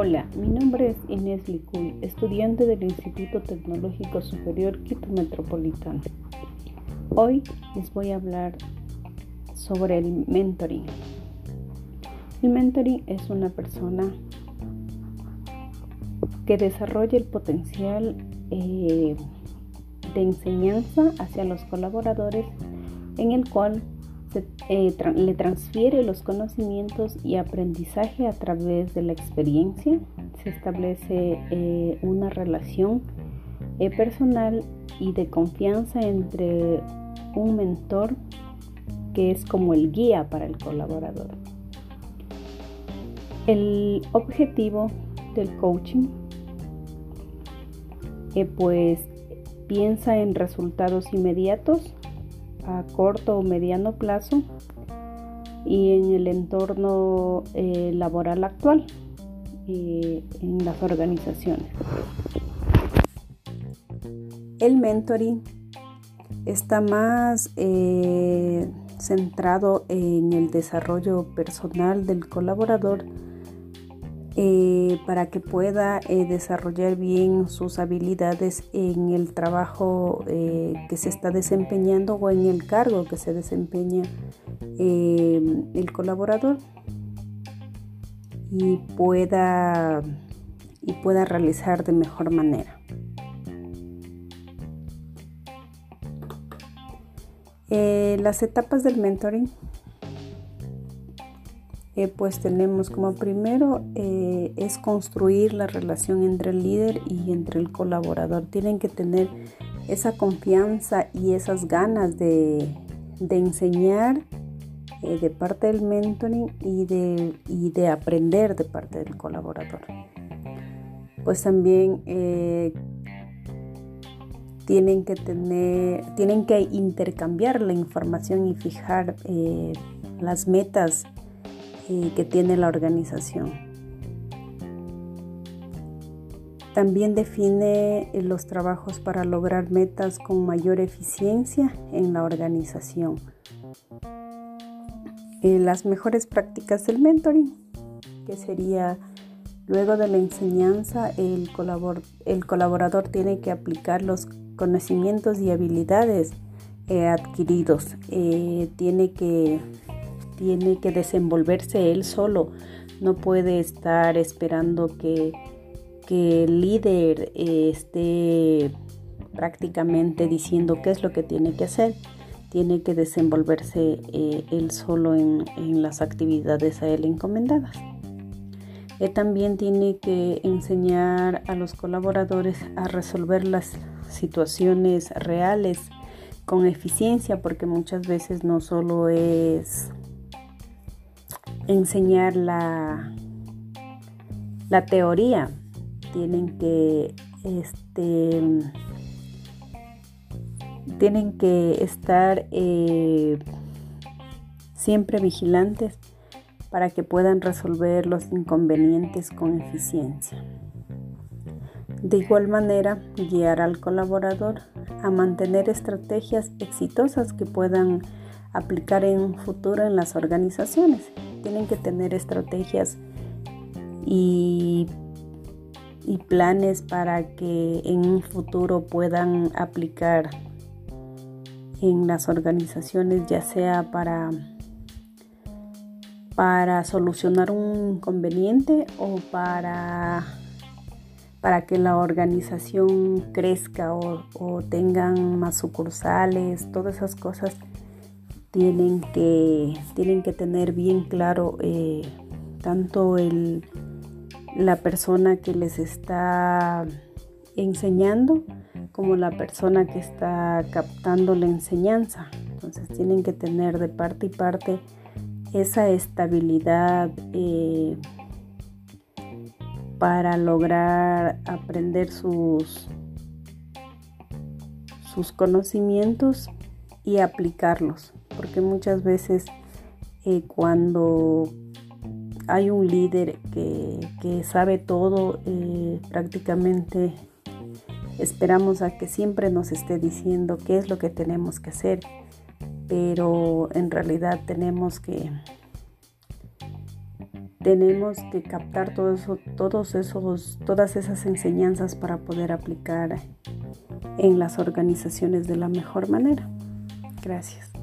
Hola, mi nombre es Inés Licuy, estudiante del Instituto Tecnológico Superior Quito Metropolitano. Hoy les voy a hablar sobre el mentoring. El mentoring es una persona que desarrolla el potencial eh, de enseñanza hacia los colaboradores en el cual se, eh, le transfiere los conocimientos y aprendizaje a través de la experiencia. Se establece eh, una relación eh, personal y de confianza entre un mentor que es como el guía para el colaborador. El objetivo del coaching pues piensa en resultados inmediatos a corto o mediano plazo y en el entorno eh, laboral actual en las organizaciones. El mentoring está más eh, centrado en el desarrollo personal del colaborador eh, para que pueda eh, desarrollar bien sus habilidades en el trabajo eh, que se está desempeñando o en el cargo que se desempeña el colaborador y pueda, y pueda realizar de mejor manera. las etapas del mentoring eh, pues tenemos como primero eh, es construir la relación entre el líder y entre el colaborador. Tienen que tener esa confianza y esas ganas de, enseñar eh, de parte del mentoring y de, y de aprender de parte del colaborador. Pues también tienen que tener, tienen que intercambiar la información y fijar las metas que tiene la organización. También define eh, los trabajos para lograr metas con mayor eficiencia en la organización. Eh, las mejores prácticas del mentoring, que sería luego de la enseñanza, el, colaborador tiene que aplicar los conocimientos y habilidades eh, adquiridos. tiene que tiene que desenvolverse él solo, no puede estar esperando que, el líder eh, esté prácticamente diciendo qué es lo que tiene que hacer. Tiene que desenvolverse eh, él solo en, las actividades a él encomendadas. Él también tiene que enseñar a los colaboradores a resolver las situaciones reales con eficiencia, porque muchas veces no solo es enseñar la, la teoría, tienen que este, tienen que estar eh, siempre vigilantes para que puedan resolver los inconvenientes con eficiencia. De igual manera, guiar al colaborador a mantener estrategias exitosas que puedan aplicar en un futuro en las organizaciones. Tienen que tener estrategias y, planes para que en un futuro puedan aplicar en las organizaciones, ya sea para, para solucionar un inconveniente o para, para que la organización crezca o, o tengan más sucursales, todas esas cosas tienen que, tienen que tener bien claro eh, tanto el, la persona que les está enseñando como la persona que está captando la enseñanza. Entonces tienen que tener de parte y parte esa estabilidad eh, para lograr aprender sus, sus conocimientos y aplicarlos porque muchas veces eh, cuando hay un líder que, sabe todo, eh, prácticamente esperamos a que siempre nos esté diciendo qué es lo que tenemos que hacer, pero en realidad tenemos que tenemos que captar todo todos esos, todas esas enseñanzas para poder aplicar en las organizaciones de la mejor manera. Gracias.